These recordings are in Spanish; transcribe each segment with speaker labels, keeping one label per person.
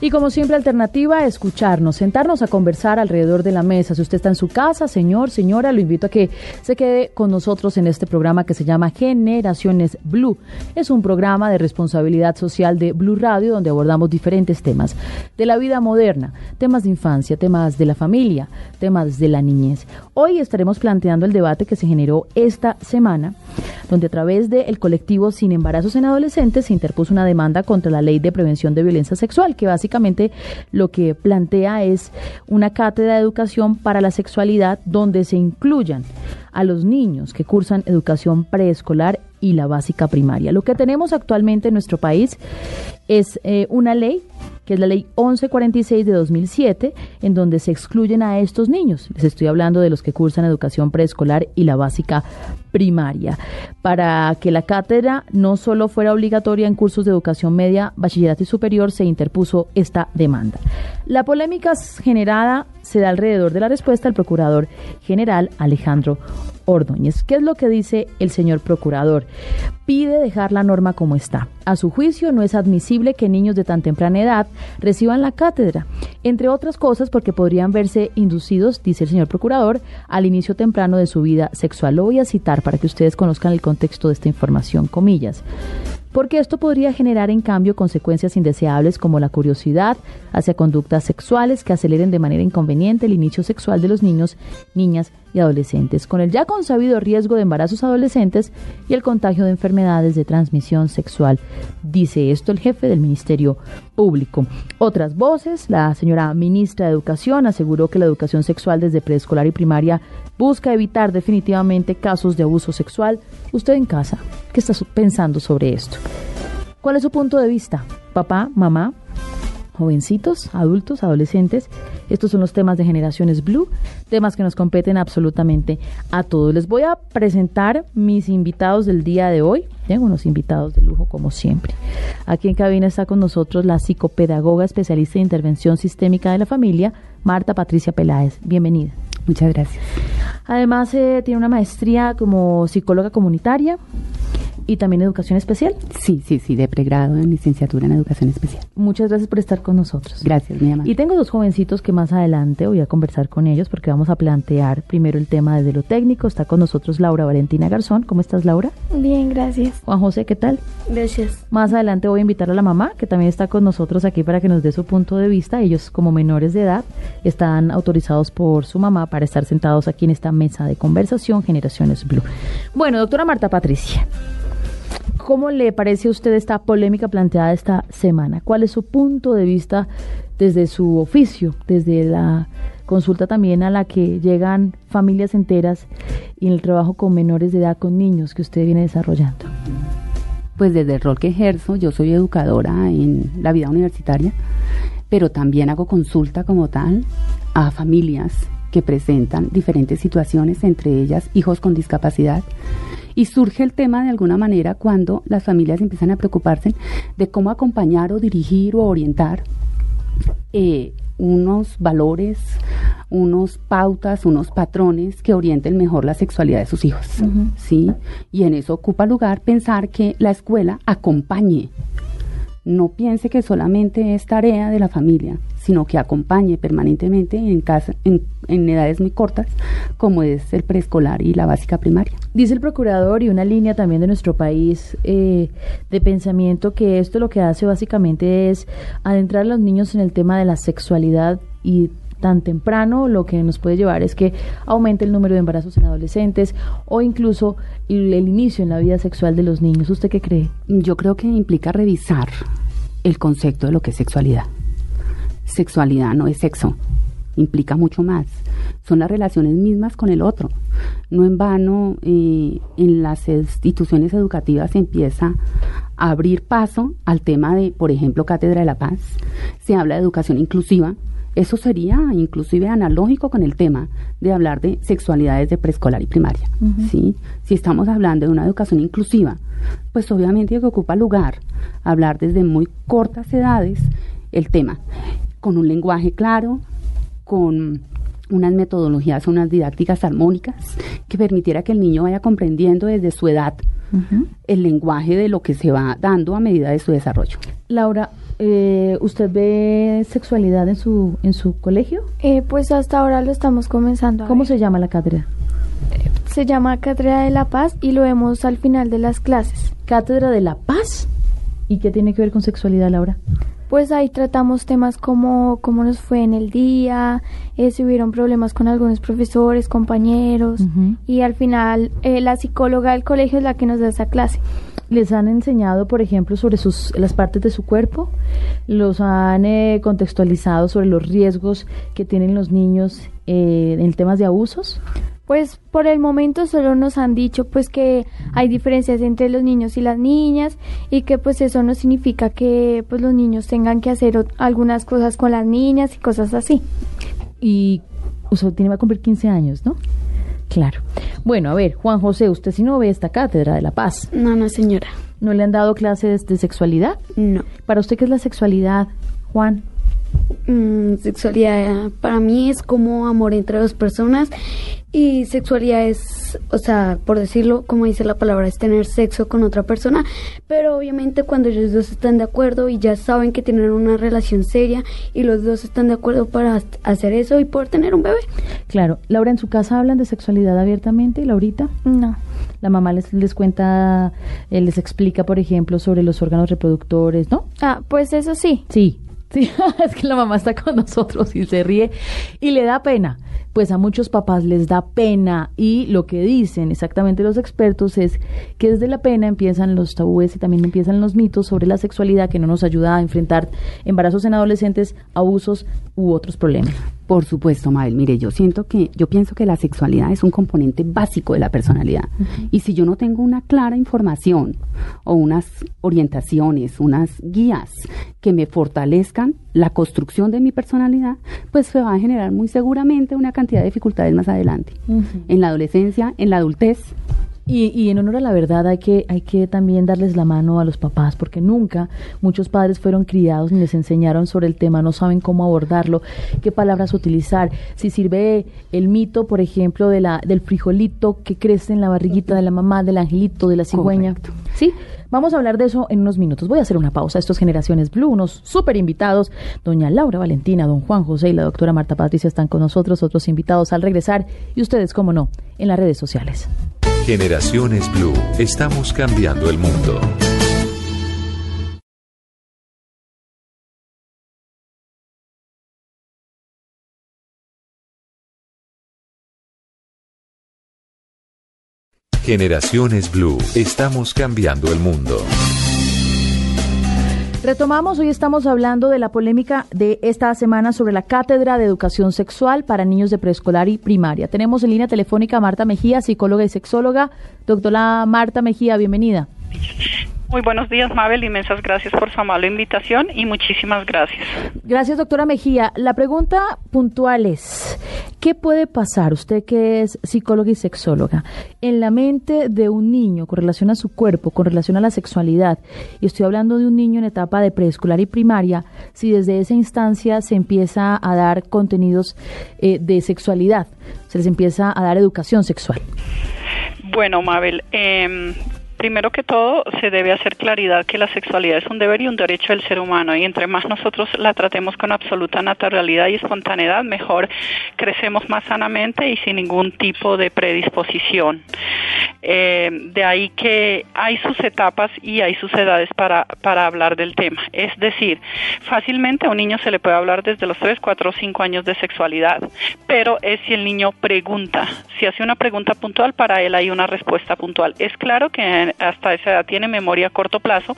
Speaker 1: Y como siempre, alternativa, escucharnos, sentarnos a conversar alrededor de la mesa. Si usted está en su casa, señor, señora, lo invito a que se quede con nosotros en este programa que se llama Generaciones Blue. Es un programa de responsabilidad social de Blue Radio donde abordamos diferentes temas de la vida moderna, temas de infancia, temas de la familia, temas de la niñez. Hoy estaremos planteando el debate que se generó esta semana, donde a través del colectivo Sin Embarazos en Adolescentes se interpuso una demanda contra la Ley de Prevención de Violencia Sexual, que básicamente básicamente lo que plantea es una cátedra de educación para la sexualidad donde se incluyan a los niños que cursan educación preescolar y la básica primaria. Lo que tenemos actualmente en nuestro país es eh, una ley que es la ley 1146 de 2007, en donde se excluyen a estos niños. Les estoy hablando de los que cursan educación preescolar y la básica primaria, para que la cátedra no solo fuera obligatoria en cursos de educación media, bachillerato y superior, se interpuso esta demanda. La polémica generada se da alrededor de la respuesta del procurador general Alejandro Ordóñez. ¿Qué es lo que dice el señor procurador? Pide dejar la norma como está. A su juicio, no es admisible que niños de tan temprana edad reciban la cátedra, entre otras cosas porque podrían verse inducidos, dice el señor procurador, al inicio temprano de su vida sexual. Lo voy a citar para que ustedes conozcan el contexto de esta información, comillas porque esto podría generar en cambio consecuencias indeseables como la curiosidad hacia conductas sexuales que aceleren de manera inconveniente el inicio sexual de los niños, niñas adolescentes, con el ya consabido riesgo de embarazos adolescentes y el contagio de enfermedades de transmisión sexual. Dice esto el jefe del Ministerio Público. Otras voces, la señora ministra de Educación aseguró que la educación sexual desde preescolar y primaria busca evitar definitivamente casos de abuso sexual. Usted en casa, ¿qué está pensando sobre esto? ¿Cuál es su punto de vista? Papá, mamá, jovencitos, adultos, adolescentes. Estos son los temas de Generaciones Blue, temas que nos competen absolutamente a todos. Les voy a presentar mis invitados del día de hoy. Tengo unos invitados de lujo como siempre. Aquí en cabina está con nosotros la psicopedagoga especialista en intervención sistémica de la familia, Marta Patricia Peláez. Bienvenida.
Speaker 2: Muchas gracias.
Speaker 1: Además, eh, tiene una maestría como psicóloga comunitaria y también educación especial.
Speaker 2: Sí, sí, sí, de pregrado en licenciatura en educación especial.
Speaker 1: Muchas gracias por estar con nosotros.
Speaker 2: Gracias, mi amor.
Speaker 1: Y tengo dos jovencitos que más adelante voy a conversar con ellos porque vamos a plantear primero el tema desde lo técnico. Está con nosotros Laura Valentina Garzón. ¿Cómo estás, Laura?
Speaker 3: Bien, gracias.
Speaker 1: Juan José, ¿qué tal?
Speaker 3: Gracias.
Speaker 1: Más adelante voy a invitar a la mamá, que también está con nosotros aquí para que nos dé su punto de vista. Ellos, como menores de edad, están autorizados por su mamá para estar sentados aquí en esta mesa de conversación Generaciones Blue. Bueno, doctora Marta Patricia. ¿Cómo le parece a usted esta polémica planteada esta semana? ¿Cuál es su punto de vista desde su oficio, desde la consulta también a la que llegan familias enteras y el trabajo con menores de edad, con niños que usted viene desarrollando?
Speaker 2: Pues desde el rol que ejerzo, yo soy educadora en la vida universitaria, pero también hago consulta como tal a familias que presentan diferentes situaciones, entre ellas hijos con discapacidad, y surge el tema de alguna manera cuando las familias empiezan a preocuparse de cómo acompañar o dirigir o orientar eh, unos valores, unos pautas, unos patrones que orienten mejor la sexualidad de sus hijos, ¿sí? Y en eso ocupa lugar pensar que la escuela acompañe, no piense que solamente es tarea de la familia, sino que acompañe permanentemente en, casa, en, edades muy cortas, como es el preescolar y la básica primaria.
Speaker 1: Dice el procurador y una línea también de nuestro país eh, de pensamiento que esto lo que hace básicamente es adentrar a los niños en el tema de la sexualidad y tan temprano lo que nos puede llevar es que aumente el número de embarazos en adolescentes o incluso el, inicio en la vida sexual de los niños. ¿Usted qué cree?
Speaker 2: Yo creo que implica revisar el concepto de lo que es sexualidad. Sexualidad no es sexo, implica mucho más. Son las relaciones mismas con el otro. No en vano eh, en las instituciones educativas se empieza a abrir paso al tema de, por ejemplo, Cátedra de la Paz. Se habla de educación inclusiva. Eso sería inclusive analógico con el tema de hablar de sexualidades de preescolar y primaria. ¿sí? Si estamos hablando de una educación inclusiva, pues obviamente que ocupa lugar hablar desde muy cortas edades el tema, con un lenguaje claro, con unas metodologías, unas didácticas armónicas que permitiera que el niño vaya comprendiendo desde su edad el lenguaje de lo que se va dando a medida de su desarrollo.
Speaker 1: Laura, eh, ¿usted ve sexualidad en su, en su colegio?
Speaker 3: Eh, pues hasta ahora lo estamos comenzando.
Speaker 1: ¿Cómo se llama la cátedra?
Speaker 3: Se llama Cátedra de la Paz y lo vemos al final de las clases.
Speaker 1: ¿Cátedra de la Paz? ¿Y qué tiene que ver con sexualidad, Laura?
Speaker 3: Pues ahí tratamos temas como cómo nos fue en el día, eh, si hubieron problemas con algunos profesores, compañeros, y al final eh, la psicóloga del colegio es la que nos da esa clase.
Speaker 1: ¿Les han enseñado, por ejemplo, sobre sus, las partes de su cuerpo? ¿Los han eh, contextualizado sobre los riesgos que tienen los niños en temas de abusos?
Speaker 3: Pues por el momento solo nos han dicho pues que hay diferencias entre los niños y las niñas y que pues eso no significa que pues los niños tengan que hacer algunas cosas con las niñas y cosas así.
Speaker 1: Y usted tiene va a cumplir 15 años, ¿no? Claro. Bueno, a ver, Juan José, usted si no ve esta cátedra de la paz.
Speaker 4: No, no, señora.
Speaker 1: ¿No le han dado clases de sexualidad?
Speaker 4: No.
Speaker 1: ¿Para usted qué es la sexualidad, Juan?
Speaker 4: Mm, sexualidad para mí es como amor entre dos personas y sexualidad es, o sea, por decirlo, como dice la palabra, es tener sexo con otra persona, pero obviamente cuando ellos dos están de acuerdo y ya saben que tienen una relación seria y los dos están de acuerdo para hacer eso y poder tener un bebé.
Speaker 1: Claro, Laura, ¿en su casa hablan de sexualidad abiertamente, Laurita?
Speaker 3: No.
Speaker 1: La mamá les, les cuenta, eh, les explica, por ejemplo, sobre los órganos reproductores, ¿no?
Speaker 3: Ah, pues eso sí.
Speaker 1: Sí, Sí, es que la mamá está con nosotros y se ríe y le da pena. Pues a muchos papás les da pena y lo que dicen exactamente los expertos es que desde la pena empiezan los tabúes y también empiezan los mitos sobre la sexualidad que no nos ayuda a enfrentar embarazos en adolescentes, abusos u otros problemas.
Speaker 2: Por supuesto, Mabel. Mire, yo siento que, yo pienso que la sexualidad es un componente básico de la personalidad. Y si yo no tengo una clara información o unas orientaciones, unas guías que me fortalezcan la construcción de mi personalidad, pues se va a generar muy seguramente una cantidad de dificultades más adelante. En la adolescencia, en la adultez,
Speaker 1: y, y, en honor a la verdad hay que, hay que también darles la mano a los papás, porque nunca muchos padres fueron criados ni les enseñaron sobre el tema, no saben cómo abordarlo, qué palabras utilizar. Si sirve el mito, por ejemplo, de la, del frijolito que crece en la barriguita de la mamá, del angelito, de la cigüeña. ¿Sí? Vamos a hablar de eso en unos minutos. Voy a hacer una pausa. Estos Generaciones Blue, unos súper invitados. Doña Laura Valentina, don Juan José y la doctora Marta Patricia están con nosotros, otros invitados al regresar. Y ustedes, cómo no, en las redes sociales.
Speaker 5: Generaciones Blue, estamos cambiando el mundo. Generaciones Blue, estamos cambiando el mundo.
Speaker 1: Retomamos, hoy estamos hablando de la polémica de esta semana sobre la Cátedra de Educación Sexual para Niños de Preescolar y Primaria. Tenemos en línea telefónica a Marta Mejía, psicóloga y sexóloga. Doctora Marta Mejía, bienvenida.
Speaker 6: Muy buenos días, Mabel. Inmensas gracias por su amable invitación y muchísimas gracias.
Speaker 1: Gracias, doctora Mejía. La pregunta puntual es, ¿qué puede pasar, usted que es psicóloga y sexóloga, en la mente de un niño con relación a su cuerpo, con relación a la sexualidad? Y estoy hablando de un niño en etapa de preescolar y primaria, si desde esa instancia se empieza a dar contenidos eh, de sexualidad, se les empieza a dar educación sexual.
Speaker 6: Bueno, Mabel, eh, primero que todo, se debe hacer claridad que la sexualidad es un deber y un derecho del ser humano y entre más nosotros la tratemos con absoluta naturalidad y espontaneidad, mejor crecemos más sanamente y sin ningún tipo de predisposición. Eh, de ahí que hay sus etapas y hay sus edades para, para hablar del tema. Es decir, fácilmente a un niño se le puede hablar desde los 3, 4 o 5 años de sexualidad, pero es si el niño pregunta. Si hace una pregunta puntual, para él hay una respuesta puntual. Es claro que hasta esa edad tiene memoria a corto plazo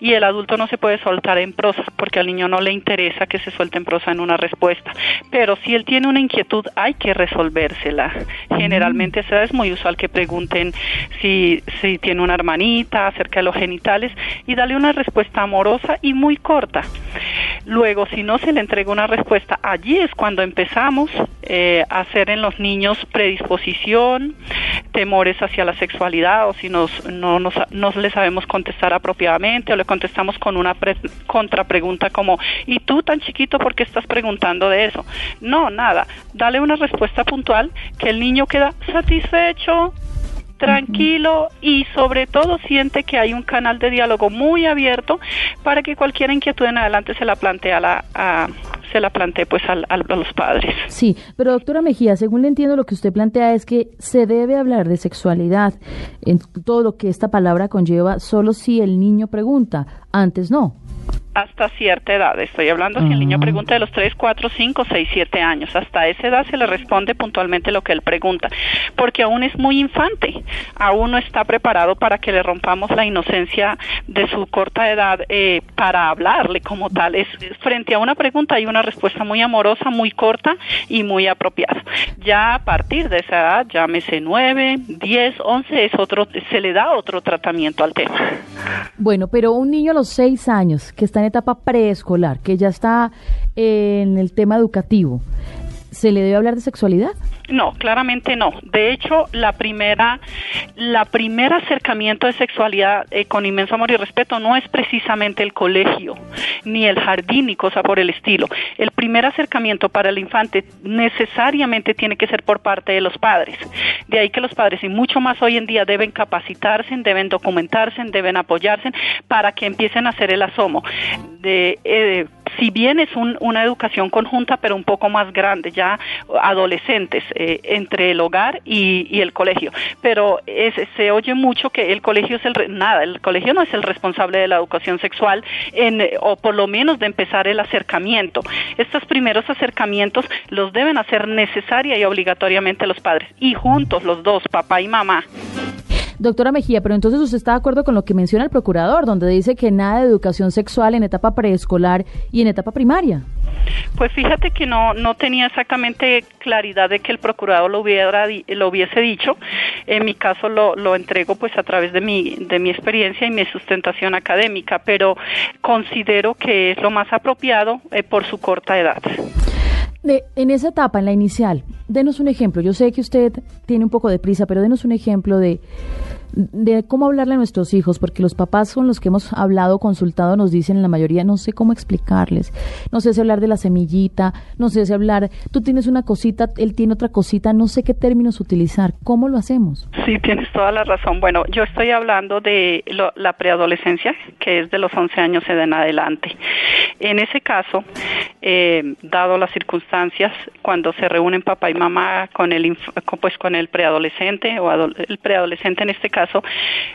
Speaker 6: y el adulto no se puede soltar en prosa porque al niño no le interesa que se suelte en prosa en una respuesta. Pero si él tiene una inquietud, hay que resolvérsela. Generalmente esa edad es muy usual que pregunten si, si tiene una hermanita acerca de los genitales y darle una respuesta amorosa y muy corta. Luego, si no se le entrega una respuesta, allí es cuando empezamos eh, a hacer en los niños predisposición, temores hacia la sexualidad o si nos, no, nos, no le sabemos contestar apropiadamente o le contestamos con una contrapregunta como ¿y tú tan chiquito por qué estás preguntando de eso? No, nada, dale una respuesta puntual que el niño queda satisfecho, tranquilo y sobre todo siente que hay un canal de diálogo muy abierto para que cualquier inquietud en adelante se la plantee a la se la plantee pues a los padres.
Speaker 1: Sí, pero doctora Mejía, según le entiendo lo que usted plantea es que se debe hablar de sexualidad. En todo lo que esta palabra conlleva solo si el niño pregunta, antes no
Speaker 6: hasta cierta edad. Estoy hablando si el niño ah. pregunta de los 3, 4, 5, 6, 7 años. Hasta esa edad se le responde puntualmente lo que él pregunta, porque aún es muy infante, aún no está preparado para que le rompamos la inocencia de su corta edad eh, para hablarle como tal. Es frente a una pregunta hay una respuesta muy amorosa, muy corta y muy apropiada. Ya a partir de esa edad, llámese 9, 10, 11, es otro, se le da otro tratamiento al tema.
Speaker 1: Bueno, pero un niño a los 6 años que está en etapa preescolar, que ya está en el tema educativo, ¿se le debe hablar de sexualidad?
Speaker 6: No, claramente no. De hecho, la primera, la primer acercamiento de sexualidad eh, con inmenso amor y respeto no es precisamente el colegio, ni el jardín, ni cosa por el estilo. El primer acercamiento para el infante necesariamente tiene que ser por parte de los padres. De ahí que los padres, y mucho más hoy en día, deben capacitarse, deben documentarse, deben apoyarse para que empiecen a hacer el asomo. De, eh, si bien es una educación conjunta, pero un poco más grande, ya adolescentes, eh, entre el hogar y, el colegio. Pero se oye mucho que el colegio es el, nada, el colegio no es el responsable de la educación sexual, en, o por lo menos de empezar el acercamiento. Estos primeros acercamientos los deben hacer necesaria y obligatoriamente los padres, y juntos los dos, papá y mamá.
Speaker 1: Doctora Mejía, pero entonces usted está de acuerdo con lo que menciona el procurador, donde dice que nada de educación sexual en etapa preescolar y en etapa primaria.
Speaker 6: Pues fíjate que no, no tenía exactamente claridad de que el procurador lo, hubiera, lo hubiese dicho. En mi caso lo, lo entrego pues a través de mi, de mi experiencia y mi sustentación académica, pero considero que es lo más apropiado eh, por su corta edad.
Speaker 1: De, en esa etapa, en la inicial, denos un ejemplo. Yo sé que usted tiene un poco de prisa, pero denos un ejemplo de de cómo hablarle a nuestros hijos, porque los papás con los que hemos hablado, consultado, nos dicen en la mayoría, no sé cómo explicarles, no sé si hablar de la semillita, no sé si hablar, tú tienes una cosita, él tiene otra cosita, no sé qué términos utilizar, ¿cómo lo hacemos?
Speaker 6: Sí, tienes toda la razón. Bueno, yo estoy hablando de la preadolescencia, que es de los 11 años en adelante. En ese caso, eh, dado las circunstancias, cuando se reúnen papá y mamá con el, pues con el preadolescente o el preadolescente en este caso,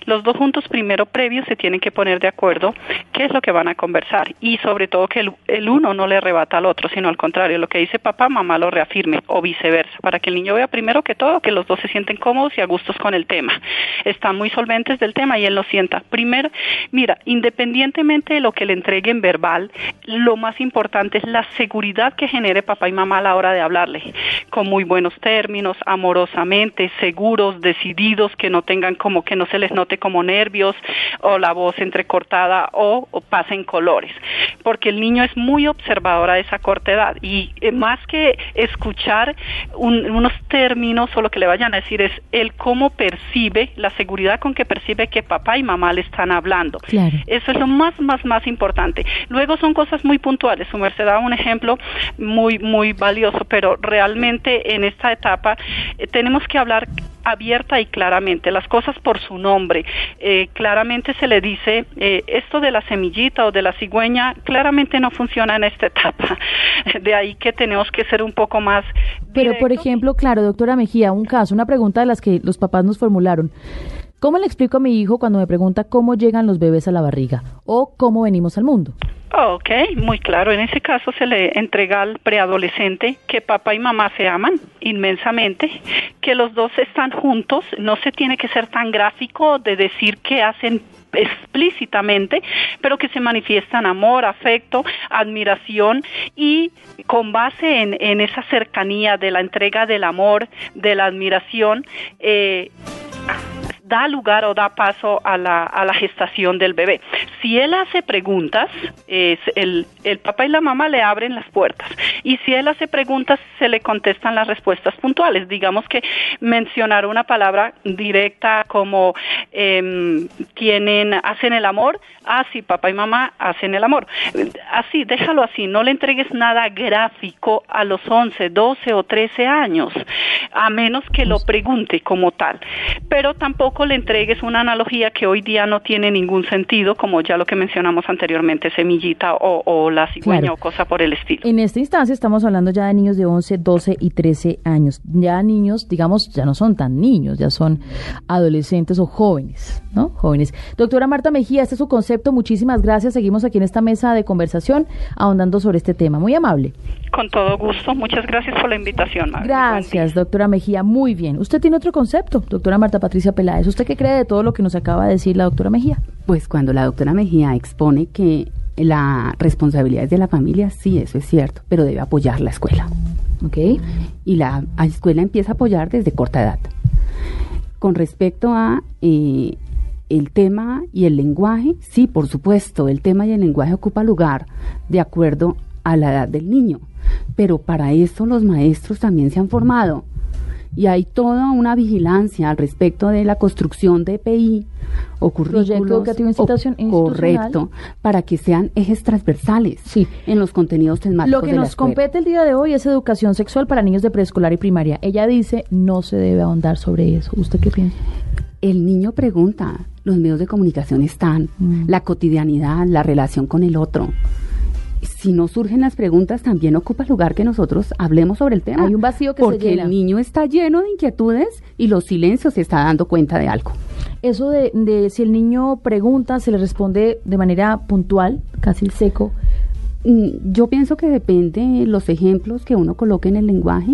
Speaker 6: los dos juntos primero previos se tienen que poner de acuerdo qué es lo que van a conversar y sobre todo que el, uno no le rebata al otro, sino al contrario, lo que dice papá, mamá lo reafirme o viceversa, para que el niño vea primero que todo que los dos se sienten cómodos y a gustos con el tema. Están muy solventes del tema y él lo sienta. Primero, mira, independientemente de lo que le entreguen verbal, lo más importante es la seguridad que genere papá y mamá a la hora de hablarle, con muy buenos términos, amorosamente, seguros, decididos, que no tengan como que no se les note como nervios o la voz entrecortada o, o pasen colores, porque el niño es muy observador a esa corta edad y eh, más que escuchar unos términos o lo que le vayan a decir es el cómo percibe, la seguridad con que percibe que papá y mamá le están hablando. Eso es lo más, más, más importante. Luego son cosas muy puntuales. Su merced da un ejemplo muy, muy valioso, pero realmente en esta etapa eh, tenemos que hablar abierta y claramente, las cosas por su nombre. Eh, claramente se le dice, eh, esto de la semillita o de la cigüeña claramente no funciona en esta etapa. De ahí que tenemos que ser un poco más...
Speaker 1: Pero, por ejemplo, claro, doctora Mejía, un caso, una pregunta de las que los papás nos formularon. ¿Cómo le explico a mi hijo cuando me pregunta cómo llegan los bebés a la barriga o cómo venimos al mundo?
Speaker 6: Ok, muy claro. En ese caso se le entrega al preadolescente que papá y mamá se aman inmensamente, que los dos están juntos. No se tiene que ser tan gráfico de decir que hacen explícitamente, pero que se manifiestan amor, afecto, admiración y con base en, en esa cercanía de la entrega del amor, de la admiración, eh, da lugar o da paso a la, a la gestación del bebé. Si él hace preguntas, el, el papá y la mamá le abren las puertas. Y si él hace preguntas, se le contestan las respuestas puntuales. Digamos que mencionar una palabra directa como eh, tienen, hacen el amor, ah, sí, papá y mamá hacen el amor. Así, déjalo así, no le entregues nada gráfico a los 11, 12 o 13 años, a menos que lo pregunte como tal. Pero tampoco le entregues una analogía que hoy día no tiene ningún sentido, como ya lo que mencionamos anteriormente, semillita o, o la cigüeña
Speaker 1: Claro.
Speaker 6: o cosa por el estilo.
Speaker 1: En esta instancia estamos hablando ya de niños de 11, 12 y 13 años. Ya niños, digamos, ya no son tan niños, ya son adolescentes o jóvenes, ¿no? Jóvenes. Doctora Marta Mejía, este es su concepto. Muchísimas gracias. Seguimos aquí en esta mesa de conversación ahondando sobre este tema. Muy amable.
Speaker 6: Con todo gusto. Muchas gracias por la invitación, Magda.
Speaker 1: Gracias, doctora Mejía. Muy bien. Usted tiene otro concepto, doctora Marta Patricia Peláez. ¿Usted qué cree de todo lo que nos acaba de decir la doctora Mejía?
Speaker 2: Pues cuando la doctora Mejía expone que la responsabilidad es de la familia, sí, eso es cierto, pero debe apoyar la escuela.
Speaker 1: ¿Ok?
Speaker 2: Y la escuela empieza a apoyar desde corta edad. Con respecto a eh, el tema y el lenguaje, sí, por supuesto, el tema y el lenguaje ocupa lugar de acuerdo a la edad del niño, pero para eso los maestros también se han formado y hay toda una vigilancia al respecto de la construcción de EPI o currículos. O-. Correcto, para que sean ejes transversales
Speaker 1: Sí.
Speaker 2: en los contenidos temáticos
Speaker 1: Lo que
Speaker 2: de
Speaker 1: nos compete el día de hoy es educación sexual para niños de preescolar y primaria. Ella dice no se debe ahondar sobre eso. ¿Usted qué piensa?
Speaker 2: El niño pregunta, los medios de comunicación están,
Speaker 1: Mm.
Speaker 2: la cotidianidad, la relación con el otro. Si no surgen las preguntas, también ocupa lugar que nosotros hablemos sobre el tema.
Speaker 1: Hay un vacío que se
Speaker 2: Porque
Speaker 1: llena.
Speaker 2: el niño está lleno de inquietudes y los silencios se está dando cuenta de algo.
Speaker 1: Eso de, de si el niño pregunta, se le responde de manera puntual, casi seco.
Speaker 2: Mm, Yo pienso que depende de los ejemplos que uno coloque en el lenguaje.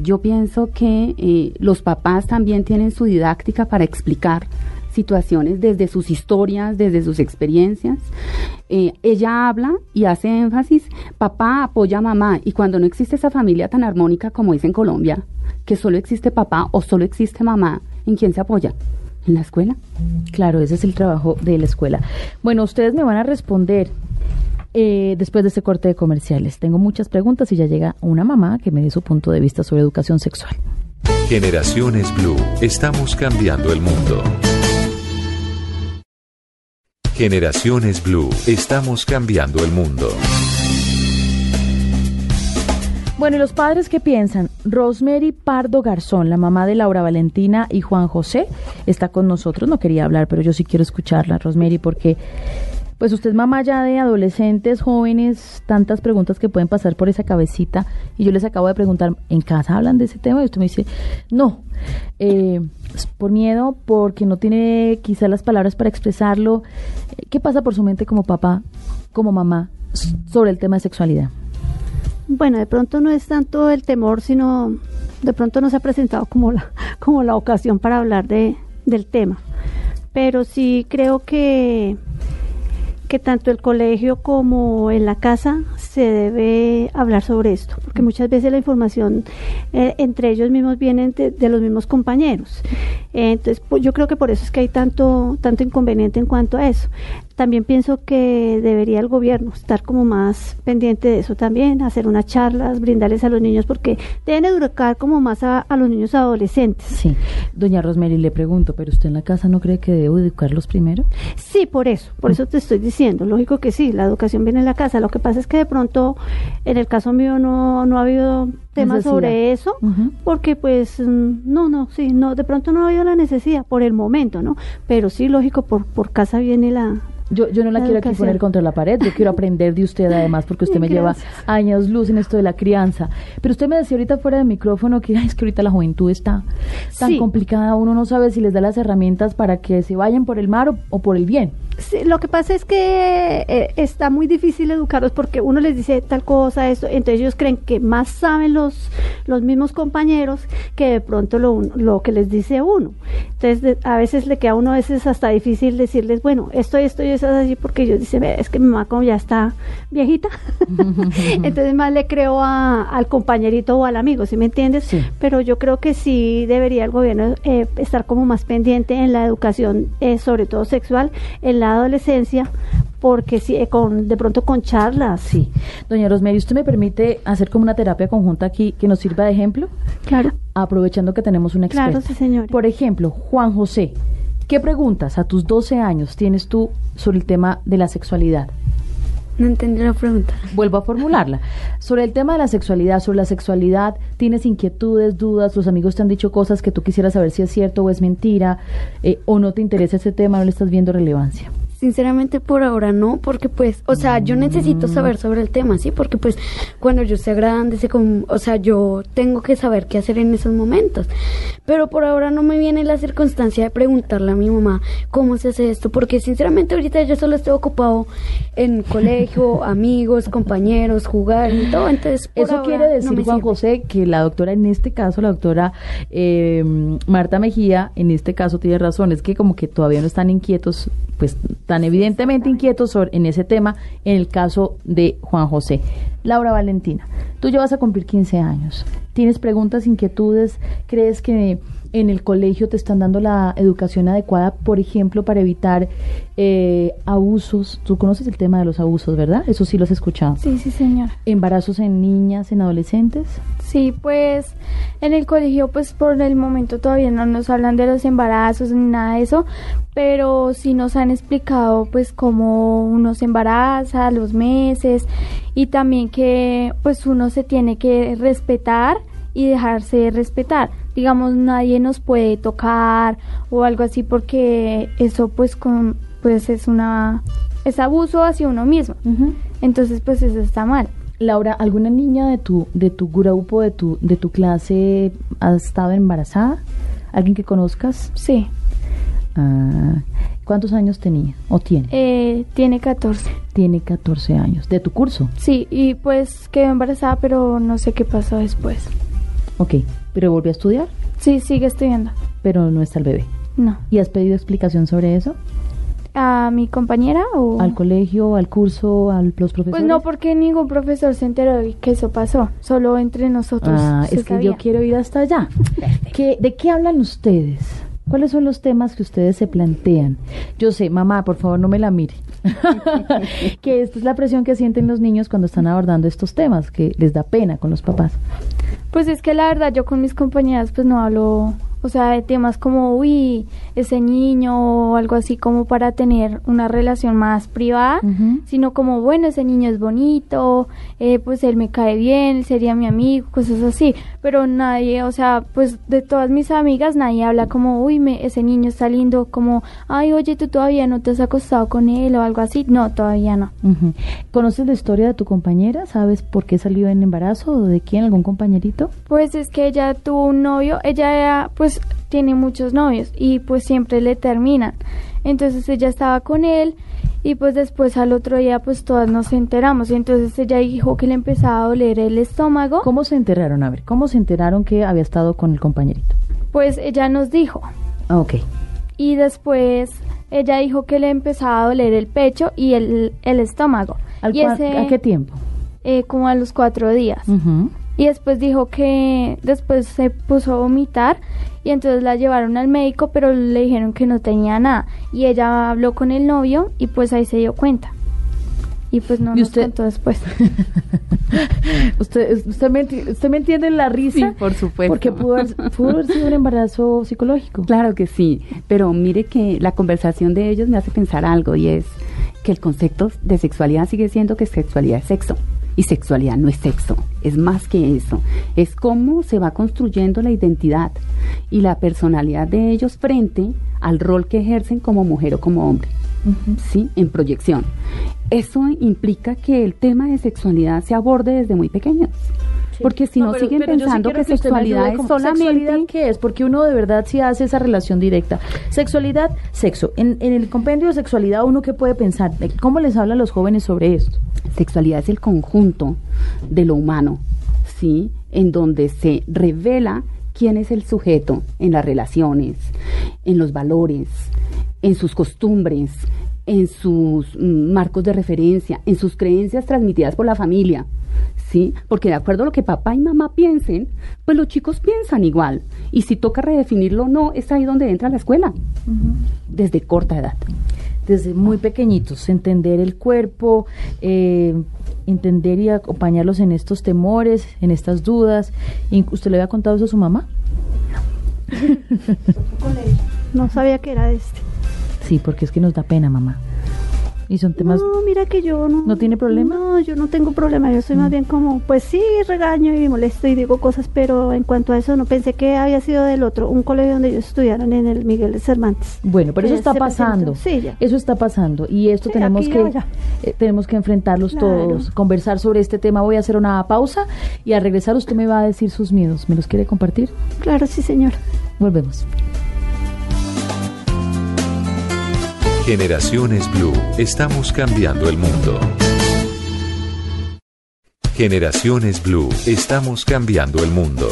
Speaker 2: Yo pienso que eh, los papás también tienen su didáctica para explicar situaciones desde sus historias, desde sus experiencias. Eh, ella habla y hace énfasis, papá apoya a mamá, y cuando no existe esa familia tan armónica como es en Colombia, que solo existe papá o solo existe mamá, ¿en quién se apoya? ¿En la escuela?
Speaker 1: Claro, ese es el trabajo de la escuela. Bueno, ustedes me van a responder eh, después de este corte de comerciales. Tengo muchas preguntas y ya llega una mamá que me dé su punto de vista sobre educación sexual.
Speaker 5: Generaciones Blue. Estamos cambiando el mundo. Generaciones Blue. Estamos cambiando el mundo.
Speaker 1: Bueno, ¿y los padres qué piensan? Rosemary Pardo Garzón, la mamá de Laura Valentina y Juan José, está con nosotros. No quería hablar, pero yo sí quiero escucharla, Rosemary, porque pues usted mamá ya de adolescentes, jóvenes, tantas preguntas que pueden pasar por esa cabecita. Y yo les acabo de preguntar, ¿en casa hablan de ese tema? Y usted me dice, no, eh, por miedo, porque no tiene quizás las palabras para expresarlo. ¿Qué pasa por su mente como papá, como mamá, sobre el tema de sexualidad?
Speaker 7: Bueno, de pronto no es tanto el temor, sino de pronto no se ha presentado como la, como la ocasión para hablar de, del tema. Pero sí creo que, que tanto el colegio como en la casa se debe hablar sobre esto, porque muchas veces la información eh, entre ellos mismos viene de, de los mismos compañeros. Eh, entonces, pues, yo creo que por eso es que hay tanto, tanto inconveniente en cuanto a eso. También pienso que debería el gobierno estar como más pendiente de eso también, hacer unas charlas, brindarles a los niños, porque deben educar como más a, a los niños adolescentes.
Speaker 1: Sí. Doña Rosemary, le pregunto, ¿pero usted en la casa no cree que debo educarlos primero?
Speaker 7: Sí, por eso, por eso te estoy diciendo. Lógico que sí, la educación viene en la casa. Lo que pasa es que de pronto, en el caso mío, no, no ha habido
Speaker 1: Necesidad.
Speaker 7: sobre eso, porque pues mm, no, no, sí, no, de pronto no ha habido la necesidad por el momento, ¿no? Pero sí, lógico, por, por casa viene la...
Speaker 1: Yo, yo no la,
Speaker 7: La
Speaker 1: quiero aquí poner contra la pared, yo quiero aprender de usted además, porque usted me lleva años luz en esto de la crianza. Pero usted me decía ahorita fuera de micrófono que "Ay, es que ahorita la juventud está tan
Speaker 7: Sí.
Speaker 1: complicada, uno no sabe si les da las herramientas para que se vayan por el mar o, o por el bien.
Speaker 7: Sí, lo que pasa es que eh, está muy difícil educarlos porque uno les dice tal cosa, esto, entonces ellos creen que más saben los, los mismos compañeros que de pronto lo, lo que les dice uno. Entonces de- a veces le queda a uno a veces hasta difícil decirles, bueno, esto y esto y eso es así porque ellos dicen, "Ve, es que mi mamá como ya está viejita, entonces más le creo a- al compañerito o al amigo, ¿sí me entiendes?
Speaker 1: Sí.
Speaker 7: Pero yo creo que sí debería el gobierno eh, estar como más pendiente en la educación, eh, sobre todo sexual, en la adolescencia, porque sí, eh, con, de pronto con charlas.
Speaker 1: Sí. Doña Rosemary, ¿usted me permite hacer como una terapia conjunta aquí que nos sirva de ejemplo?
Speaker 7: Claro.
Speaker 1: Aprovechando que tenemos una experta.
Speaker 7: Claro, sí, señora.
Speaker 1: Por ejemplo, Juan José, ¿qué preguntas a tus 12 años tienes tú sobre el tema de la sexualidad?
Speaker 4: No entendí la pregunta.
Speaker 1: Vuelvo a formularla. Sobre el tema de la sexualidad, sobre la sexualidad, ¿tienes inquietudes, dudas? ¿Los amigos te han dicho cosas que tú quisieras saber si es cierto o es mentira? Eh, ¿O no te interesa ese tema, no le estás viendo relevancia?
Speaker 4: Sinceramente por ahora no, porque pues, o sea, yo necesito saber sobre el tema, ¿sí? Porque pues cuando yo sea grande, sé cómo- o sea, yo tengo que saber qué hacer en esos momentos. Pero por ahora no me viene la circunstancia de preguntarle a mi mamá cómo se hace esto, porque sinceramente ahorita yo solo estoy ocupado en colegio, amigos, compañeros, jugar y todo, entonces por
Speaker 1: Eso
Speaker 4: ahora
Speaker 1: quiere
Speaker 4: no
Speaker 1: decir,
Speaker 4: me
Speaker 1: Juan. José, que la doctora, en este caso, la doctora eh, Marta Mejía, en este caso tiene razón, es que como que todavía no están inquietos, pues evidentemente inquietos sobre- en ese tema, en el caso de Juan José. Laura Valentina, tú ya vas a cumplir 15 años. ¿Tienes preguntas, inquietudes? ¿Crees que en el colegio te están dando la educación adecuada, por ejemplo, para evitar eh, abusos? Tú conoces el tema de los abusos, ¿verdad? Eso sí lo has escuchado.
Speaker 3: Sí, sí, señora.
Speaker 1: ¿Embarazos en niñas, en adolescentes?
Speaker 3: Sí, pues en el colegio pues por el momento todavía no nos hablan de los embarazos ni nada de eso, pero sí nos han explicado pues cómo uno se embaraza, los meses y también que pues uno se tiene que respetar y dejarse respetar. Digamos, nadie nos puede tocar o algo así porque eso pues con pues es una es abuso hacia uno mismo. Entonces pues eso está mal.
Speaker 1: Laura, ¿alguna niña de tu, de tu grupo, de tu, de tu clase ha estado embarazada? ¿Alguien que conozcas?
Speaker 3: Sí.
Speaker 1: Ah, ¿Cuántos años tenía o tiene?
Speaker 3: Eh, tiene 14.
Speaker 1: Tiene 14 años. ¿De tu curso?
Speaker 3: Sí, y pues quedó embarazada, pero no sé qué pasó después.
Speaker 1: Ok, pero volvió a estudiar,
Speaker 3: Sí, sigue estudiando.
Speaker 1: pero no está el bebé.
Speaker 3: No.
Speaker 1: ¿Y has pedido explicación sobre eso?
Speaker 3: ¿A mi compañera o...?
Speaker 1: ¿Al colegio, al curso, a los profesores?
Speaker 3: Pues no, porque ningún profesor se enteró de que eso pasó. Solo entre nosotros.
Speaker 1: Ah,
Speaker 3: se
Speaker 1: es que
Speaker 3: sabía.
Speaker 1: yo quiero ir hasta allá. ¿Qué, ¿De qué hablan ustedes? ¿Cuáles son los temas que ustedes se plantean? Yo sé, mamá, por favor no me la mire. que esta es la presión que sienten los niños cuando están abordando estos temas, que les da pena con los papás.
Speaker 3: Pues es que la verdad yo con mis compañeras pues no hablo, o sea, de temas como, uy, ese niño o algo así como para tener una relación más privada, sino como, bueno, ese niño es bonito, eh, pues él me cae bien, él sería mi amigo, cosas así. Pero nadie, o sea, pues de todas mis amigas nadie habla como, uy, me, ese niño está lindo, como, ay, oye, tú todavía no te has acostado con él o algo así. No, todavía no.
Speaker 1: ¿Conoces la historia de tu compañera? ¿Sabes por qué salió en embarazo o de quién? ¿Algún compañerito?
Speaker 3: Pues es que ella tuvo un novio, ella era, pues tiene muchos novios y pues siempre le terminan. Entonces ella estaba con él y pues después al otro día pues todas nos enteramos. Entonces ella dijo que le empezaba a doler el estómago.
Speaker 1: ¿Cómo se enteraron? A ver, ¿cómo se enteraron que había estado con el compañerito?
Speaker 3: Pues ella nos dijo.
Speaker 1: Ah, ok.
Speaker 3: Y después ella dijo que le empezaba a doler el pecho y el, el estómago.
Speaker 1: ¿Al
Speaker 3: y ese,
Speaker 1: ¿A qué tiempo?
Speaker 3: eh, como a los cuatro días. Y después dijo que después se puso a vomitar y entonces la llevaron al médico pero le dijeron que no tenía nada y ella habló con el novio y pues ahí se dio cuenta y pues no
Speaker 1: ¿Y
Speaker 3: nos
Speaker 1: usted?
Speaker 3: contó después.
Speaker 1: ¿Usted, usted, me, ¿Usted me entiende la risa?
Speaker 2: Sí, por supuesto.
Speaker 1: Porque pudo haber, pudo haber sido un embarazo psicológico.
Speaker 2: Claro que sí, pero mire que la conversación de ellos me hace pensar algo y es que el concepto de sexualidad sigue siendo que sexualidad es sexo y sexualidad no es sexo, es más que eso, es cómo se va construyendo la identidad y la personalidad de ellos frente al rol que ejercen como mujer o como hombre. ¿Sí? En proyección. Eso implica que el tema de sexualidad se aborde desde muy pequeños. Porque si no,
Speaker 1: pero-
Speaker 2: siguen
Speaker 1: pero yo sí
Speaker 2: pensando que sexualidad es solamente...
Speaker 1: ¿Sexualidad qué es? Porque uno de verdad sí hace esa relación directa. Sexualidad, sexo. En, en el compendio de sexualidad, ¿uno qué puede pensar? ¿Cómo les hablan los jóvenes sobre esto?
Speaker 2: Sexualidad es el conjunto de lo humano, ¿sí? En donde se revela quién es el sujeto en las relaciones, en los valores, en sus costumbres, en sus mm, marcos de referencia, en sus creencias transmitidas por la familia, ¿sí? Porque de acuerdo a lo que papá y mamá piensen, pues los chicos piensan igual. Y si toca redefinirlo o no, es ahí donde entra la escuela, desde corta edad.
Speaker 1: Desde muy pequeñitos, entender el cuerpo, eh, entender y acompañarlos en estos temores, en estas dudas. ¿Usted le había contado eso a su mamá?
Speaker 7: No sabía que era de este.
Speaker 1: Sí, porque es que nos da pena, mamá. Y son temas...
Speaker 7: No, mira que yo no.
Speaker 1: ¿No tiene problema?
Speaker 7: No, yo no tengo problema. Yo soy más bien como, pues sí, regaño y molesto y digo cosas, pero en cuanto a eso no pensé que había sido del otro, un colegio donde ellos estudiaron en el Miguel de Cervantes.
Speaker 1: Bueno, pero eso está pasando.
Speaker 7: Sí, ya.
Speaker 1: Eso está pasando y esto
Speaker 7: Sí,
Speaker 1: tenemos que eh, tenemos que enfrentarlos
Speaker 7: Claro.
Speaker 1: todos, conversar sobre este tema. Voy a hacer una pausa y al regresar usted me va a decir sus miedos. ¿Me los quiere compartir?
Speaker 7: Claro, sí, señor.
Speaker 1: Volvemos.
Speaker 5: Generaciones Blue. Estamos cambiando el mundo. Generaciones Blue. Estamos cambiando el mundo.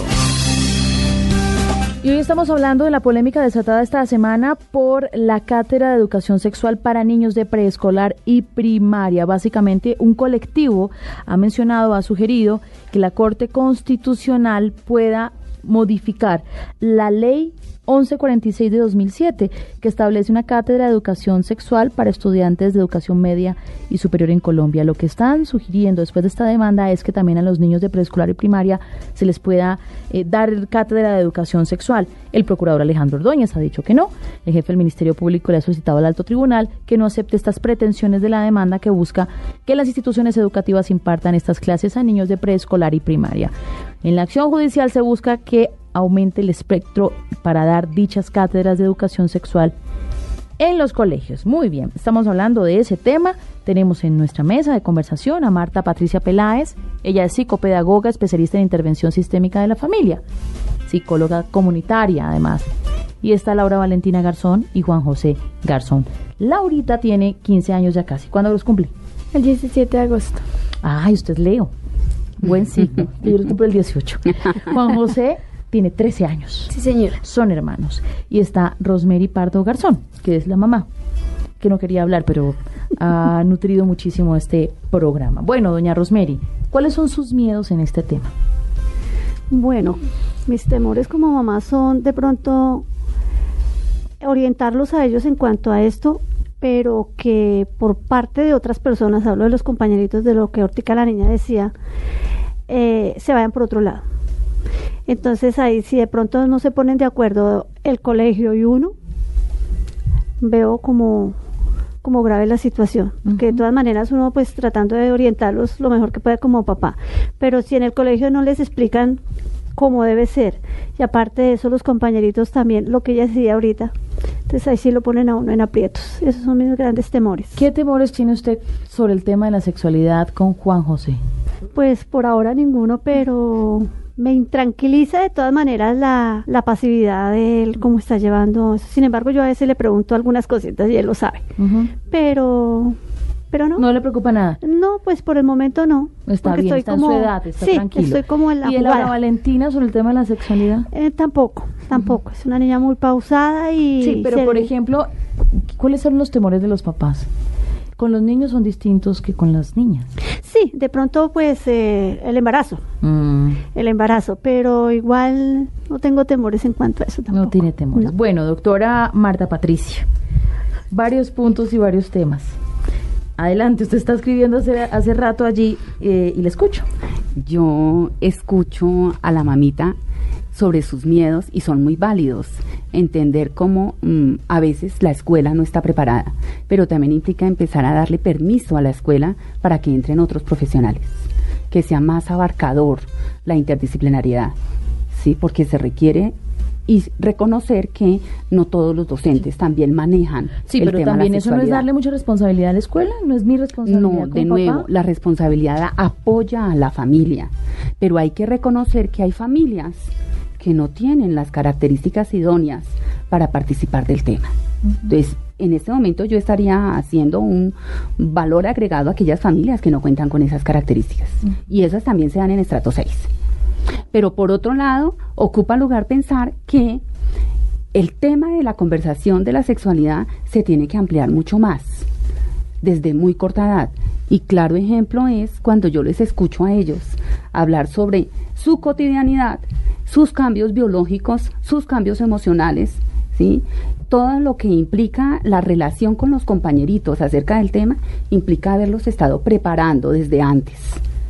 Speaker 1: Y hoy estamos hablando de la polémica desatada esta semana por la Cátedra de Educación Sexual para Niños de Preescolar y Primaria. Básicamente, un colectivo ha mencionado, ha sugerido que la Corte Constitucional pueda modificar la ley 1146 de 2007, que establece una cátedra de educación sexual para estudiantes de educación media y superior en Colombia. Lo que están sugiriendo después de esta demanda es que también a los niños de preescolar y primaria se les pueda eh, dar cátedra de educación sexual. El procurador Alejandro Ordóñez ha dicho que no. El jefe del Ministerio Público le ha solicitado al alto tribunal que no acepte estas pretensiones de la demanda que busca que las instituciones educativas impartan estas clases a niños de preescolar y primaria. En la acción judicial se busca que aumente el espectro para dar dichas cátedras de educación sexual en los colegios. Muy bien, estamos hablando de ese tema. Tenemos en nuestra mesa de conversación a Marta Patricia Peláez. Ella es psicopedagoga, especialista en intervención sistémica de la familia, psicóloga comunitaria además. Y está Laura Valentina Garzón y Juan José Garzón. Laurita tiene 15 años ya casi. ¿Cuándo los cumple?
Speaker 3: El 17 de agosto.
Speaker 1: Ay, usted es Leo. Buen signo. Yo los cumplo el 18. Juan José tiene 13 años.
Speaker 4: Sí, señora.
Speaker 1: Son hermanos. Y está Rosemary Pardo Garzón, que es la mamá, que no quería hablar, pero ha nutrido muchísimo este programa. Bueno, doña Rosemary, ¿cuáles son sus miedos en este tema?
Speaker 7: Bueno, mis temores como mamá son de pronto orientarlos a ellos en cuanto a esto, pero que por parte de otras personas, hablo de los compañeritos de lo que Hortica la niña decía, eh, se vayan por otro lado. Entonces ahí si de pronto no se ponen de acuerdo el colegio y uno, veo como como grave la situación, que de todas maneras uno pues tratando de orientarlos lo mejor que puede como papá, pero si en el colegio no les explican cómo debe ser, y aparte de eso los compañeritos también, lo que ella decía ahorita, entonces ahí sí lo ponen a uno en aprietos, esos son mis grandes temores.
Speaker 1: ¿Qué temores tiene usted sobre el tema de la sexualidad con Juan José?
Speaker 7: Pues por ahora ninguno, pero me intranquiliza de todas maneras la, la pasividad de él, cómo está llevando. eso. Sin embargo, yo a veces le pregunto algunas cositas y él lo sabe. Pero, pero no.
Speaker 1: No le preocupa nada.
Speaker 7: No, pues por el momento no.
Speaker 1: Está bien,
Speaker 7: estoy
Speaker 1: está en su edad, está
Speaker 7: sí,
Speaker 1: tranquilo.
Speaker 7: estoy como en la
Speaker 1: ¿Y
Speaker 7: jugada.
Speaker 1: Valentina sobre el tema de la sexualidad?
Speaker 7: Eh, tampoco, tampoco. Es una niña muy pausada y...
Speaker 1: Sí, pero por ejemplo, ¿cuáles son los temores de los papás? Con los niños son distintos que con las niñas.
Speaker 7: Sí, sí, de pronto pues eh, el embarazo,
Speaker 1: Mm,
Speaker 7: el embarazo, pero igual no tengo temores en cuanto a eso tampoco.
Speaker 1: no tiene temores.
Speaker 7: No.
Speaker 1: Bueno, doctora Marta Patricia, varios puntos y varios temas. Adelante, usted está escribiendo hace, hace rato allí eh, y le escucho.
Speaker 2: Yo escucho a la mamita sobre sus miedos y son muy válidos. Entender cómo mm, a veces la escuela no está preparada, pero también implica empezar a darle permiso a la escuela para que entren otros profesionales, que sea más abarcador la interdisciplinariedad, ¿sí? Porque se requiere y reconocer que no todos los docentes también manejan
Speaker 1: Sí,
Speaker 2: el
Speaker 1: pero
Speaker 2: tema de la
Speaker 1: también eso no es darle mucha responsabilidad a la escuela, no es mi responsabilidad.
Speaker 2: No, de nuevo,
Speaker 1: papá.
Speaker 2: la responsabilidad apoya a la familia, pero hay que reconocer que hay familias que no tienen las características idóneas para participar del tema. Entonces, en este momento yo estaría haciendo un valor agregado a aquellas familias que no cuentan con esas características. Y esas también se dan en estrato 6. Pero por otro lado, ocupa lugar pensar que el tema de la conversación de la sexualidad se tiene que ampliar mucho más desde muy corta edad. Y claro ejemplo es cuando yo les escucho a ellos hablar sobre su cotidianidad, sus cambios biológicos, sus cambios emocionales, ¿sí? Todo lo que implica la relación con los compañeritos acerca del tema implica haberlos estado preparando desde antes.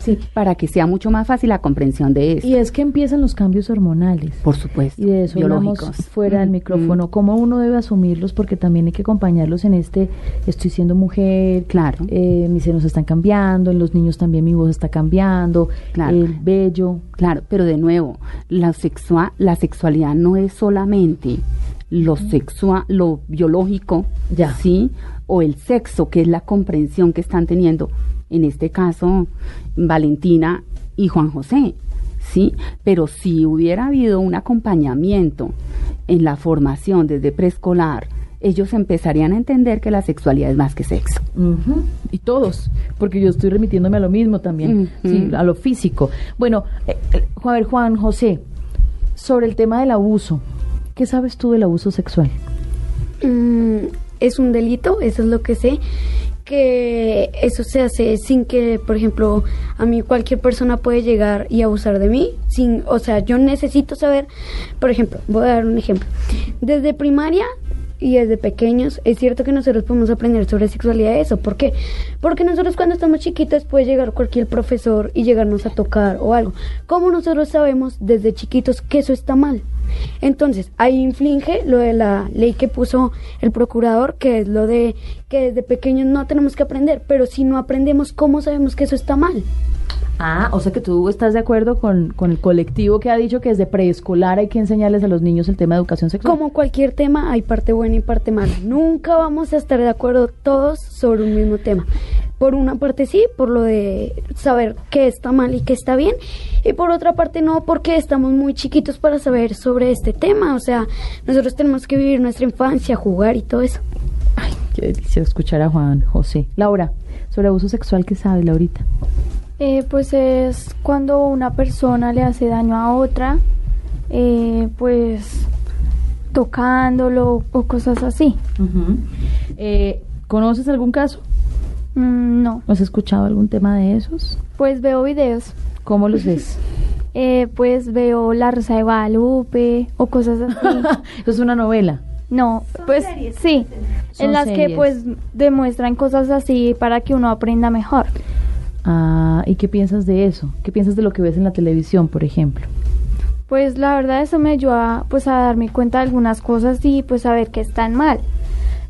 Speaker 1: Sí.
Speaker 2: Para que sea mucho más fácil la comprensión de eso.
Speaker 1: Y es que empiezan los cambios hormonales.
Speaker 2: Por supuesto.
Speaker 1: Y de eso hablamos
Speaker 2: biológicos.
Speaker 1: fuera del
Speaker 2: Mm,
Speaker 1: micrófono,
Speaker 2: mm.
Speaker 1: cómo uno debe asumirlos, porque también hay que acompañarlos en este, estoy siendo mujer,
Speaker 2: Claro.
Speaker 1: eh, mis senos están cambiando, en los niños también mi voz está cambiando,
Speaker 2: Claro.
Speaker 1: el vello.
Speaker 2: Claro, pero de nuevo, la, sexua- la sexualidad no es solamente lo sexual, lo biológico,
Speaker 1: Ya.
Speaker 2: ¿sí? O el sexo, que es la comprensión que están teniendo, en este caso, Valentina y Juan José, ¿sí? Pero si hubiera habido un acompañamiento en la formación desde preescolar, ellos empezarían a entender que la sexualidad es más que sexo.
Speaker 1: Y todos, porque yo estoy remitiéndome a lo mismo también, sí, a lo físico. Bueno, eh, eh, a ver, Juan José, sobre el tema del abuso, ¿qué sabes tú del abuso sexual?
Speaker 4: Mm, es un delito, eso es lo que sé, que eso se hace sin que, por ejemplo, a mí cualquier persona puede llegar y abusar de mí, sin, o sea, yo necesito saber, por ejemplo, voy a dar un ejemplo, desde primaria y desde pequeños, es cierto que nosotros podemos aprender sobre sexualidad eso, ¿por qué? Porque nosotros cuando estamos chiquitos puede llegar cualquier profesor y llegarnos a tocar o algo. ¿Cómo nosotros sabemos desde chiquitos que eso está mal? Entonces, ahí inflige lo de la ley que puso el procurador, que es lo de que desde pequeños no tenemos que aprender, pero si no aprendemos, ¿cómo sabemos que eso está mal?
Speaker 1: Ah, o sea que tú estás de acuerdo con, con el colectivo que ha dicho que desde preescolar hay que enseñarles a los niños el tema de educación sexual.
Speaker 4: Como cualquier tema, hay parte buena y parte mala. Nunca vamos a estar de acuerdo todos sobre un mismo tema. Por una parte sí, por lo de saber qué está mal y qué está bien, y por otra parte no, porque estamos muy chiquitos para saber sobre este tema. O sea, nosotros tenemos que vivir nuestra infancia, jugar y todo eso.
Speaker 1: Ay, qué delicia escuchar a Juan José. Laura, sobre abuso sexual, ¿qué sabes, Laurita?
Speaker 3: Eh, pues es cuando una persona le hace daño a otra, eh, pues tocándolo o cosas así.
Speaker 1: Eh, ¿Conoces algún caso?
Speaker 3: Mm, no,
Speaker 1: ¿Has escuchado algún tema de esos?
Speaker 3: pues veo videos,
Speaker 1: ¿Cómo los ves?
Speaker 3: eh, pues veo La Rosa de Guadalupe o cosas así.
Speaker 1: Eso es una novela.
Speaker 3: No, pues sí,
Speaker 1: Son
Speaker 3: en las
Speaker 1: series.
Speaker 3: que pues demuestran cosas así para que uno aprenda mejor.
Speaker 1: Ah, ¿y qué piensas de eso? ¿Qué piensas de lo que ves en la televisión, por ejemplo?
Speaker 3: Pues la verdad eso me ayuda pues a darme cuenta de algunas cosas y pues a ver que están mal.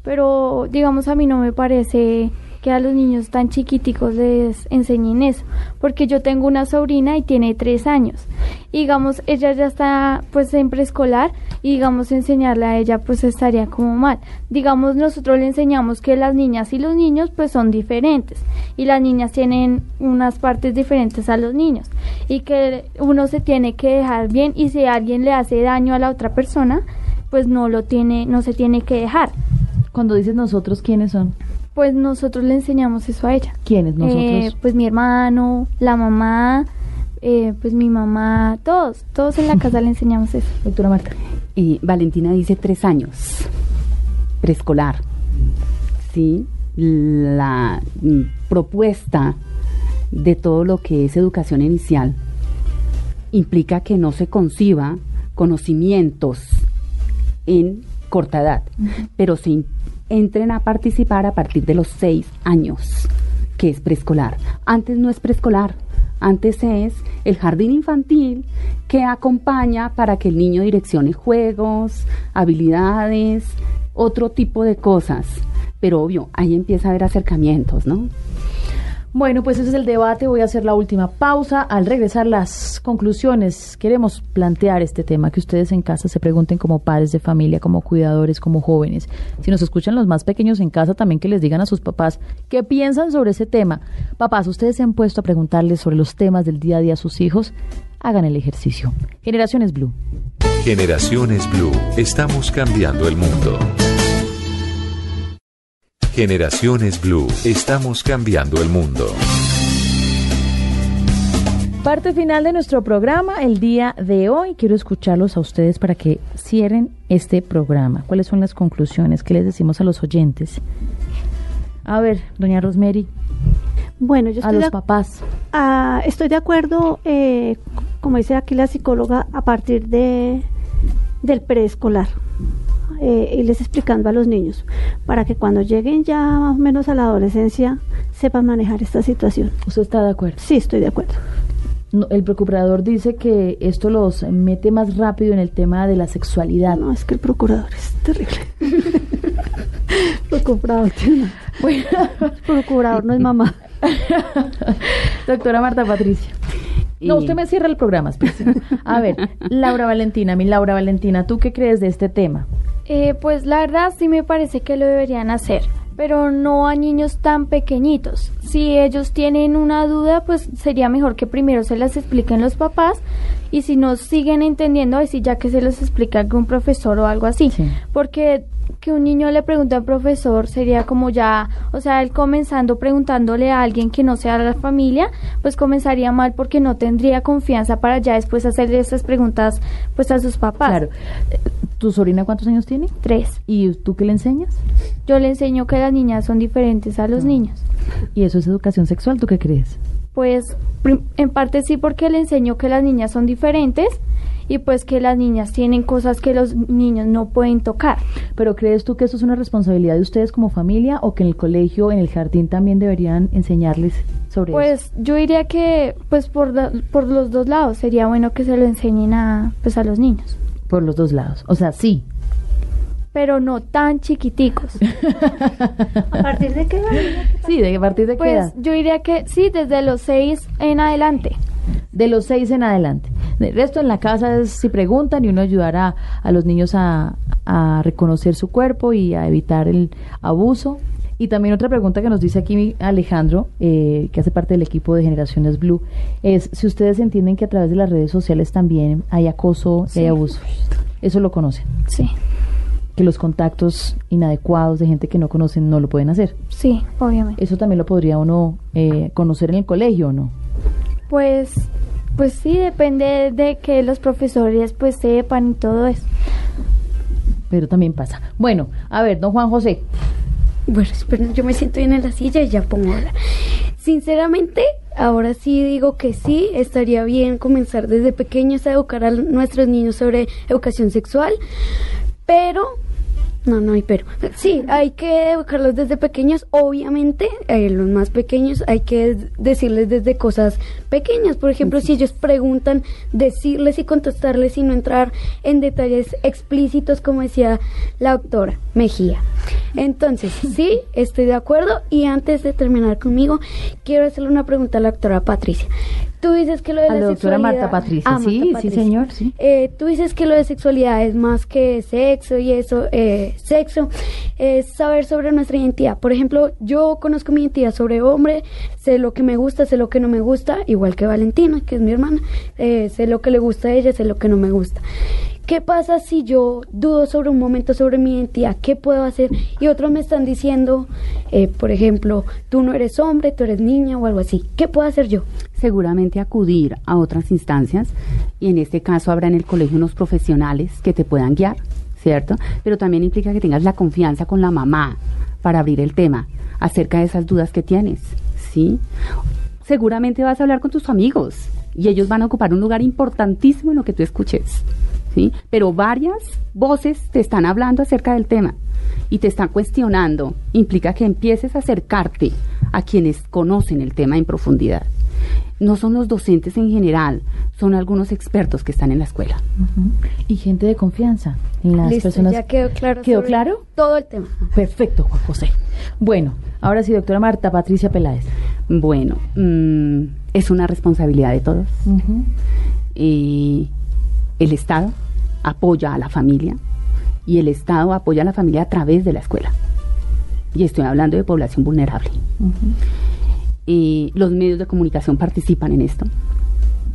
Speaker 3: Pero digamos a mí no me parece que a los niños tan chiquiticos les enseñen eso, porque yo tengo una sobrina y tiene tres años. Y digamos, ella ya está pues en preescolar y digamos enseñarle a ella pues estaría como mal. Digamos, nosotros le enseñamos que las niñas y los niños pues son diferentes y las niñas tienen unas partes diferentes a los niños y que uno se tiene que dejar bien y si alguien le hace daño a la otra persona, pues no lo tiene, no se tiene que dejar.
Speaker 1: Cuando dices nosotros, ¿quiénes son?
Speaker 3: Pues nosotros le enseñamos eso a ella.
Speaker 1: ¿Quiénes nosotros?
Speaker 3: Eh, pues mi hermano, la mamá, eh, pues mi mamá, todos, todos en la casa le enseñamos eso.
Speaker 1: Doctora Marta.
Speaker 2: Y Valentina dice tres años, preescolar. Sí, la mm, propuesta de todo lo que es educación inicial implica que no se conciba conocimientos en corta edad, pero se entren a participar a partir de los seis años, que es preescolar. Antes no es preescolar, antes es el jardín infantil que acompaña para que el niño direccione juegos, habilidades, otro tipo de cosas. Pero obvio, ahí empieza a haber acercamientos, ¿no?
Speaker 1: Bueno, pues ese es el debate. Voy a hacer la última pausa. Al regresar las conclusiones, queremos plantear este tema, que ustedes en casa se pregunten como padres de familia, como cuidadores, como jóvenes. Si nos escuchan los más pequeños en casa, también que les digan a sus papás qué piensan sobre ese tema. Papás, ustedes se han puesto a preguntarles sobre los temas del día a día a sus hijos. Hagan el ejercicio. Generaciones Blue.
Speaker 5: Generaciones Blue. Estamos cambiando el mundo. Generaciones Blue. Estamos cambiando el mundo.
Speaker 1: Parte final de nuestro programa el día de hoy. Quiero escucharlos a ustedes para que cierren este programa. ¿Cuáles son las conclusiones? ¿Qué les decimos a los oyentes? A ver, doña Rosemary.
Speaker 7: Bueno, yo
Speaker 1: a los papás.
Speaker 7: Ah, estoy de acuerdo, eh, como dice aquí la psicóloga, a partir de del preescolar. Eh, irles explicando a los niños para que cuando lleguen ya más o menos a la adolescencia sepan manejar esta situación.
Speaker 1: ¿Usted está de acuerdo?
Speaker 7: Sí, estoy de acuerdo.
Speaker 1: el procurador dice que esto los mete más rápido en el tema de la sexualidad.
Speaker 7: No, es que el procurador es terrible. procurador, bueno. procurador no es mamá.
Speaker 1: Doctora Marta Patricia. No, usted me cierra el programa. A ver, Laura Valentina, mi Laura Valentina, ¿tú qué crees de este tema?
Speaker 3: Eh, pues la verdad sí me parece que lo deberían hacer, pero no a niños tan pequeñitos. Si ellos tienen una duda, pues sería mejor que primero se las expliquen los papás y si no siguen entendiendo, así ya que se los explica algún profesor o algo así. Porque que un niño le pregunte al profesor sería como ya, o sea, él comenzando preguntándole a alguien que no sea la familia, pues comenzaría mal porque no tendría confianza para ya después hacerle esas preguntas pues a sus papás.
Speaker 1: Claro. ¿Tu sobrina cuántos años tiene?
Speaker 3: Tres.
Speaker 1: ¿Y tú qué le enseñas?
Speaker 3: Yo le enseño que las niñas son diferentes a los ah. niños.
Speaker 1: ¿Y eso es educación sexual? ¿Tú qué crees?
Speaker 3: Pues en parte sí porque le enseño que las niñas son diferentes y pues que las niñas tienen cosas que los niños no pueden tocar.
Speaker 1: Pero ¿crees tú que eso es una responsabilidad de ustedes como familia o que en el colegio, en el jardín también deberían enseñarles sobre
Speaker 3: pues,
Speaker 1: eso?
Speaker 3: Pues yo diría que pues por, por los dos lados sería bueno que se lo enseñen a pues a los niños.
Speaker 1: Por los dos lados. O sea, sí,
Speaker 3: pero no tan chiquiticos.
Speaker 7: ¿A partir de qué edad?
Speaker 1: Sí, de partir de qué
Speaker 3: pues, Yo diría que sí, desde los seis en adelante.
Speaker 1: De los seis en adelante. El resto en la casa es si preguntan y uno ayudará a los niños a, reconocer su cuerpo y a evitar el abuso. Y también otra pregunta que nos dice aquí Alejandro, eh, que hace parte del equipo de Generaciones Blue, es si ustedes entienden que a través de las redes sociales también hay acoso y hay abuso. ¿Eso lo conocen?
Speaker 3: Sí
Speaker 1: que los contactos inadecuados de gente que no conocen no lo pueden hacer.
Speaker 3: Sí, obviamente.
Speaker 1: ¿Eso también lo podría uno eh, conocer en el colegio o no?
Speaker 3: Pues, pues sí, depende de que los profesores pues sepan y todo eso.
Speaker 1: Pero también pasa. Bueno, a ver, don Juan José.
Speaker 4: Bueno, yo me siento bien en la silla y ya pongo ahora. Sinceramente, ahora sí digo que sí, estaría bien comenzar desde pequeños a educar a nuestros niños sobre educación sexual, pero no, no hay pero. Sí, hay que educarlos desde pequeños. Obviamente, eh, los más pequeños hay que decirles desde cosas pequeñas. Por ejemplo, si ellos preguntan, decirles y contestarles y no entrar en detalles explícitos, como decía la doctora Mejía. Entonces, sí, estoy de acuerdo. Y antes de terminar conmigo, quiero hacerle una pregunta a la doctora Patricia. Tú dices que lo de la,
Speaker 1: doctora Marta Patricia, ah, sí, sí, señor, sí.
Speaker 4: Eh, tú dices que lo de sexualidad es más que sexo y eso, eh, sexo, es saber sobre nuestra identidad. Por ejemplo, yo conozco mi identidad sobre hombre, sé lo que me gusta, sé lo que no me gusta, igual que Valentina, que es mi hermana, eh, sé lo que le gusta a ella, sé lo que no me gusta. ¿Qué pasa si yo dudo sobre un momento sobre mi identidad? ¿Qué puedo hacer? Y otros me están diciendo, eh, por ejemplo, tú no eres hombre, tú eres niña o algo así. ¿Qué puedo hacer yo?
Speaker 2: Seguramente acudir a otras instancias y en este caso habrá en el colegio unos profesionales que te puedan guiar, ¿cierto? Pero también implica que tengas la confianza con la mamá para abrir el tema acerca de esas dudas que tienes, ¿sí? seguramente vas a hablar con tus amigos y ellos van a ocupar un lugar importantísimo en lo que tú escuches. ¿sí? Pero varias voces te están hablando acerca del tema y te están cuestionando. Implica que empieces a acercarte a quienes conocen el tema en profundidad. No son los docentes en general, son algunos expertos que están en la escuela.
Speaker 1: Y gente de confianza. Las
Speaker 4: Listo,
Speaker 1: personas...
Speaker 4: ya quedó claro.
Speaker 1: ¿Quedó claro?
Speaker 4: Todo el tema.
Speaker 1: Perfecto, Juan José. Bueno, ahora sí, doctora Marta Patricia Peláez.
Speaker 2: Bueno, mm, es una responsabilidad de todos. Y el Estado apoya a la familia y el Estado apoya a la familia a través de la escuela. Y estoy hablando de población vulnerable. Los medios de comunicación participan en esto.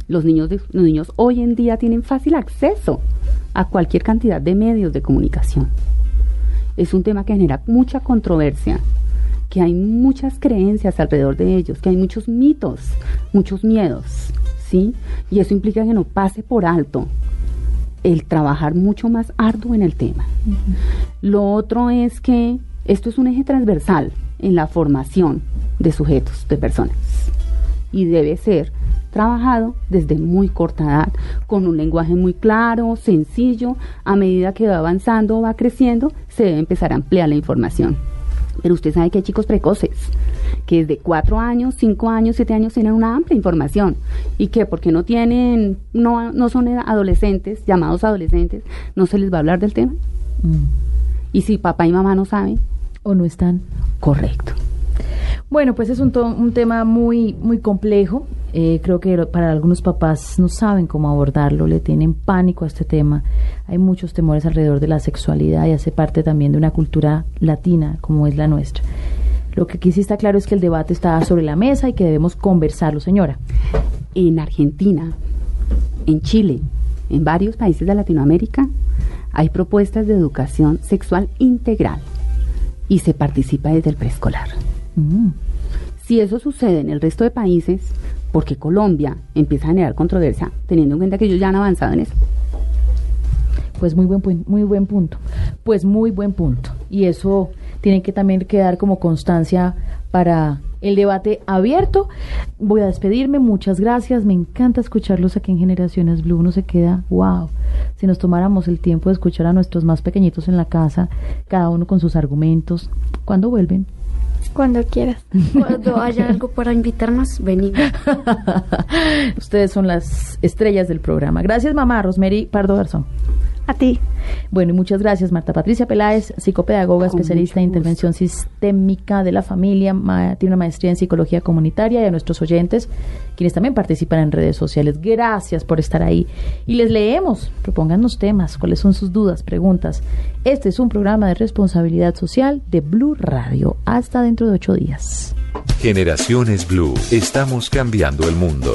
Speaker 2: Los niños, de- los niños hoy en día tienen fácil acceso a cualquier cantidad de medios de comunicación. Es un tema que genera mucha controversia, que hay muchas creencias alrededor de ellos, que hay muchos mitos, muchos miedos, ¿sí? Y eso implica que no pase por alto el trabajar mucho más arduo en el tema. Lo otro es que esto es un eje transversal en la formación de sujetos, de personas. Y debe ser trabajado desde muy corta edad, con un lenguaje muy claro, sencillo. A medida que va avanzando va creciendo, se debe empezar a ampliar la información. Pero usted sabe que hay chicos precoces, que desde cuatro años, cinco años, siete años tienen una amplia información. Y que porque no tienen, no, no son adolescentes, llamados adolescentes, no se les va a hablar del tema. Y si papá y mamá no saben,
Speaker 1: ¿O no están?
Speaker 2: correcto.
Speaker 1: Bueno, pues es un, un tema muy, muy complejo. Eh, creo que para algunos papás no saben cómo abordarlo, le tienen pánico a este tema. Hay muchos temores alrededor de la sexualidad y hace parte también de una cultura latina como es la nuestra. Lo que aquí sí está claro es que el debate está sobre la mesa y que debemos conversarlo, señora.
Speaker 2: En Argentina, en Chile, en varios países de Latinoamérica, hay propuestas de educación sexual integral y se participa desde el preescolar.
Speaker 1: Mm.
Speaker 2: Si eso sucede en el resto de países, porque Colombia empieza a generar controversia, teniendo en cuenta que ellos ya han avanzado en eso.
Speaker 1: Pues muy buen, muy buen punto. Pues muy buen punto. Y eso tiene que también quedar como constancia para el debate abierto. Voy a despedirme. Muchas gracias. Me encanta escucharlos aquí en Generaciones Blue. Uno se queda, wow. Si nos tomáramos el tiempo de escuchar a nuestros más pequeñitos en la casa, cada uno con sus argumentos. ¿Cuándo vuelven?
Speaker 3: Cuando quieras.
Speaker 4: Cuando haya algo para invitarnos, venimos.
Speaker 1: Ustedes son las estrellas del programa. Gracias, mamá. Rosemary Pardo Garzón.
Speaker 7: A ti.
Speaker 1: Bueno, y muchas gracias Marta Patricia Peláez, psicopedagoga,
Speaker 2: Con
Speaker 1: especialista en intervención sistémica de la familia, ma- tiene una maestría en psicología comunitaria y a nuestros oyentes, quienes también participan en redes sociales. Gracias por estar ahí. Y les leemos, propónganos temas, cuáles son sus dudas, preguntas. Este es un programa de responsabilidad social de Blue Radio. Hasta dentro de ocho días.
Speaker 5: Generaciones Blue. Estamos cambiando el mundo.